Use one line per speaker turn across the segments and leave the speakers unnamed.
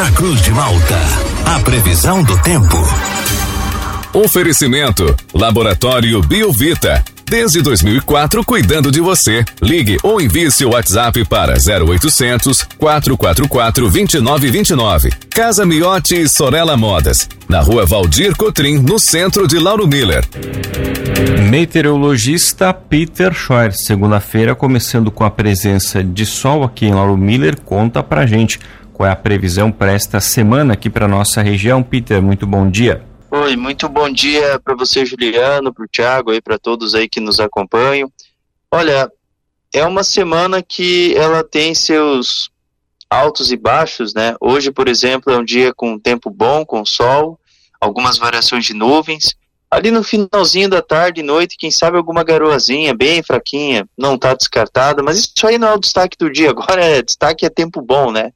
na Cruz de Malta. A previsão do tempo.
Oferecimento: Laboratório Biovita. Desde 2004, cuidando de você. Ligue ou envie seu WhatsApp para 0800 444 2929. Casa Miotti Sorella Modas. Na rua Valdir Cotrim, no centro de Lauro Miller.
Meteorologista Peter Scheuer. Segunda-feira, começando com a presença de sol aqui em Lauro Miller, conta pra gente qual é a previsão para esta semana aqui para nossa região. Peter, muito bom dia.
Oi, muito bom dia para você, Juliano, para o Thiago e para todos aí que nos acompanham. Olha, é uma semana que ela tem seus altos e baixos, né? Hoje, por exemplo, é um dia com tempo bom, com sol, algumas variações de nuvens. Ali no finalzinho da tarde e noite, quem sabe alguma garoazinha bem fraquinha, não está descartada, mas isso aí não é o destaque do dia. Agora é destaque é tempo bom, né?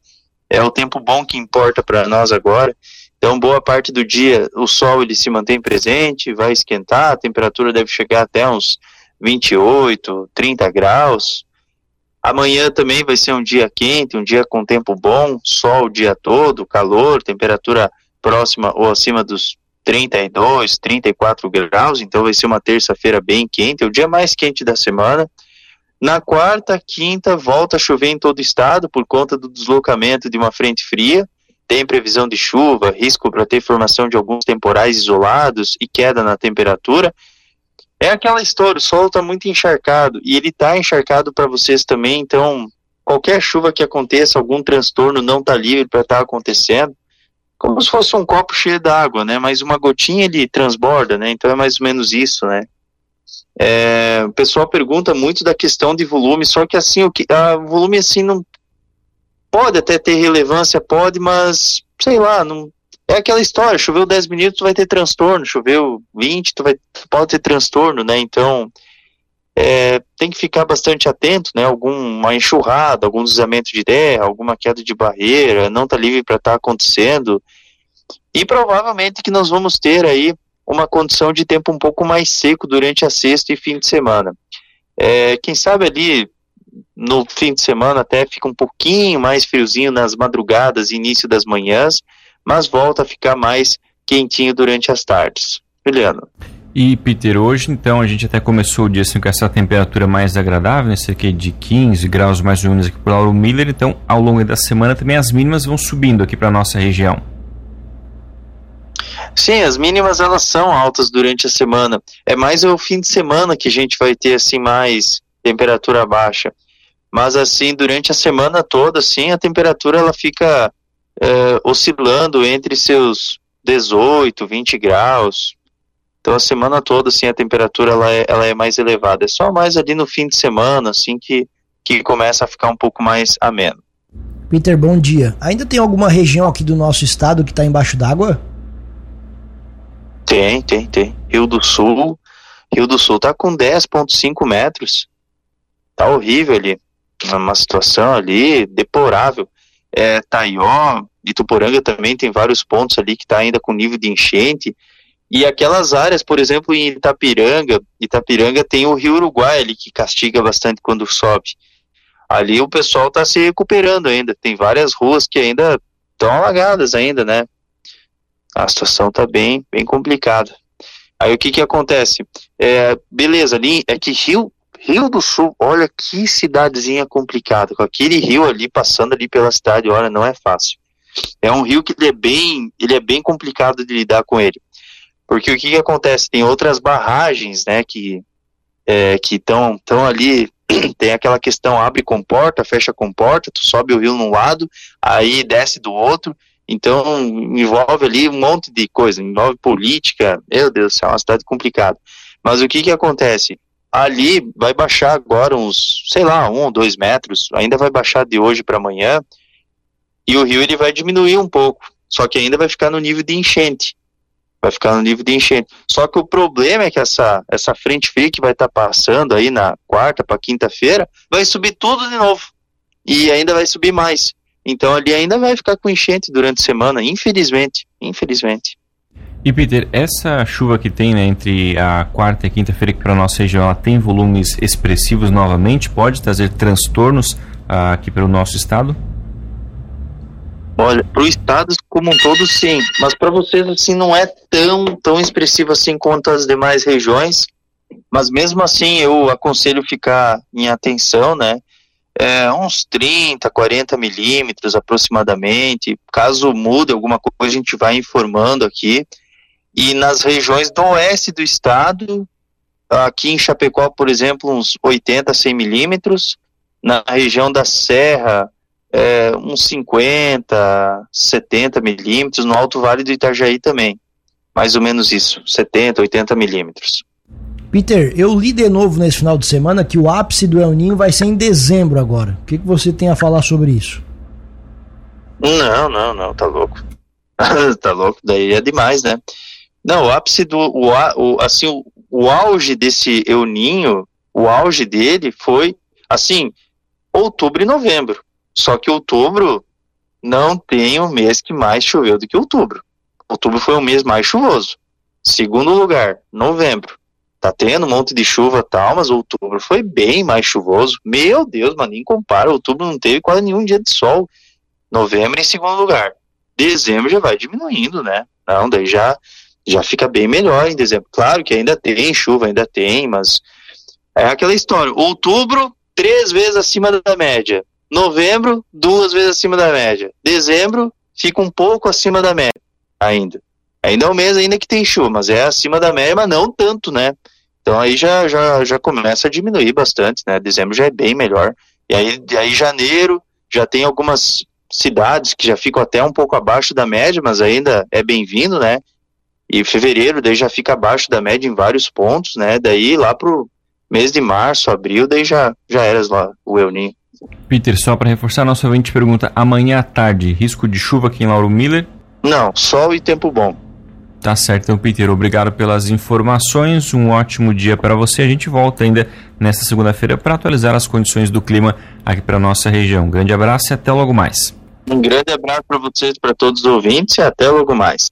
É o tempo bom que importa para nós agora. Então, boa parte do dia o sol ele se mantém presente, vai esquentar, a temperatura deve chegar até uns 28, 30 graus. Amanhã também vai ser um dia quente, um dia com tempo bom, sol o dia todo, calor, temperatura próxima ou acima dos 32, 34 graus, então vai ser uma terça-feira bem quente, é o dia mais quente da semana. Na quarta, quinta, volta a chover em todo o estado por conta do deslocamento de uma frente fria tem previsão de chuva, risco para ter formação de alguns temporais isolados e queda na temperatura. É aquela história, o solo está muito encharcado e ele está encharcado para vocês também, então qualquer chuva que aconteça, algum transtorno não está livre para estar tá acontecendo, como se fosse um copo cheio d'água, né? Mas uma gotinha ele transborda, né? Então é mais ou menos isso, né? É, o pessoal pergunta muito da questão de volume, só que assim, o que, a, volume assim não Pode até ter relevância, pode, mas sei lá, não, é aquela história, choveu 10 minutos, tu vai ter transtorno, choveu 20, tu vai, pode ter transtorno, né? Então, é, tem que ficar bastante atento, né? Alguma enxurrada, algum deslizamento de terra, alguma queda de barreira, não está livre para estar tá acontecendo. E provavelmente que nós vamos ter aí uma condição de tempo um pouco mais seco durante a sexta e fim de semana. É, quem sabe ali no fim de semana até fica um pouquinho mais friozinho nas madrugadas e início das manhãs, mas volta a ficar mais quentinho durante as tardes. Juliano.
E Peter, hoje então a gente até começou o dia assim, com essa temperatura mais agradável, né, cerca de 15 graus mais ou menos aqui por Lauro Miller, então ao longo da semana também as mínimas vão subindo aqui para nossa região.
Sim, as mínimas elas são altas durante a semana. É mais o fim de semana que a gente vai ter assim mais temperatura baixa. Mas assim, durante a semana toda, assim, a temperatura ela fica é, oscilando entre seus 18, 20 graus. Então a semana toda, assim, a temperatura ela é, ela é mais elevada. É só mais ali no fim de semana, assim, que, que começa a ficar um pouco mais ameno.
Peter, bom dia. Ainda tem alguma região aqui do nosso estado que está embaixo d'água?
Tem, tem, tem. Rio do Sul. Rio do Sul tá com 10,5 metros. Tá horrível ali uma situação ali deplorável. É, Taió, Ituporanga também tem vários pontos ali que está ainda com nível de enchente. E aquelas áreas, por exemplo, em Itapiranga, Itapiranga tem o Rio Uruguai ali que castiga bastante quando sobe. Ali o pessoal está se recuperando ainda. Tem várias ruas que ainda estão alagadas ainda, né? A situação está bem, bem complicada. Aí o que que acontece? É, beleza, ali é que Rio, Rio do Sul, olha que cidadezinha complicada, com aquele rio ali passando ali pela cidade, olha, não é fácil. É um rio que ele é bem, ele é bem complicado de lidar com ele. Porque o que, que acontece? Tem outras barragens, né, que é, que estão tão ali, tem aquela questão abre com porta, fecha com porta, tu sobe o rio num lado, aí desce do outro, então envolve ali um monte de coisa, envolve política, meu Deus, é uma cidade complicada. Mas o que que acontece? ali vai baixar agora uns, sei lá, um ou dois metros, ainda vai baixar de hoje para amanhã, e o rio ele vai diminuir um pouco, só que ainda vai ficar no nível de enchente, vai ficar no nível de enchente. Só que o problema é que essa, essa frente fria que vai estar tá passando aí na quarta para quinta-feira, vai subir tudo de novo, e ainda vai subir mais. Então ali ainda vai ficar com enchente durante a semana, infelizmente, infelizmente.
E Peter, essa chuva que tem né, entre a quarta e quinta-feira que para a nossa região ela tem volumes expressivos novamente, pode trazer transtornos uh, aqui para o nosso estado?
Olha, para o estado como um todo, sim, mas para vocês assim não é tão tão expressivo assim quanto as demais regiões. Mas mesmo assim, eu aconselho ficar em atenção, né? É, uns 30, 40 milímetros aproximadamente. Caso mude alguma coisa, a gente vai informando aqui. E nas regiões do oeste do estado, aqui em Chapecó, por exemplo, uns 80, 100 milímetros. Na região da Serra, é, uns 50, 70 milímetros, no Alto Vale do Itajaí também. Mais ou menos isso, 70, 80 milímetros.
Peter, eu li de novo nesse final de semana que o ápice do El Ninho vai ser em dezembro agora. O que, que você tem a falar sobre isso?
Não, não, não, tá louco. tá louco, daí é demais, né? Não, o ápice do. O, o, assim, o, o auge desse El Ninho, o auge dele foi, assim, outubro e novembro. Só que outubro não tem o mês que mais choveu do que outubro. Outubro foi o mês mais chuvoso. Segundo lugar, novembro. Tá tendo um monte de chuva tal, mas outubro foi bem mais chuvoso. Meu Deus, mano, nem compara. Outubro não teve quase nenhum dia de sol. Novembro em segundo lugar. Dezembro já vai diminuindo, né? Não, daí já, já fica bem melhor em dezembro. Claro que ainda tem chuva, ainda tem, mas é aquela história. Outubro, três vezes acima da média. Novembro, duas vezes acima da média. Dezembro, fica um pouco acima da média ainda. Ainda é um mês ainda que tem chuva, mas é acima da média, mas não tanto, né? Então aí já, já, já começa a diminuir bastante, né? Dezembro já é bem melhor. E aí, aí janeiro já tem algumas cidades que já ficam até um pouco abaixo da média, mas ainda é bem-vindo, né? E fevereiro daí já fica abaixo da média em vários pontos, né? Daí lá pro mês de março, abril, daí já, já era lá o El Ninho.
Peter, só para reforçar, nosso ouvinte pergunta: amanhã à tarde, risco de chuva aqui em Lauro Miller?
Não, sol e tempo bom.
Tá certo, então, Peter, obrigado pelas informações. Um ótimo dia para você. A gente volta ainda nesta segunda-feira para atualizar as condições do clima aqui para nossa região. Grande abraço e até logo mais.
Um grande abraço para vocês, para todos os ouvintes e até logo mais.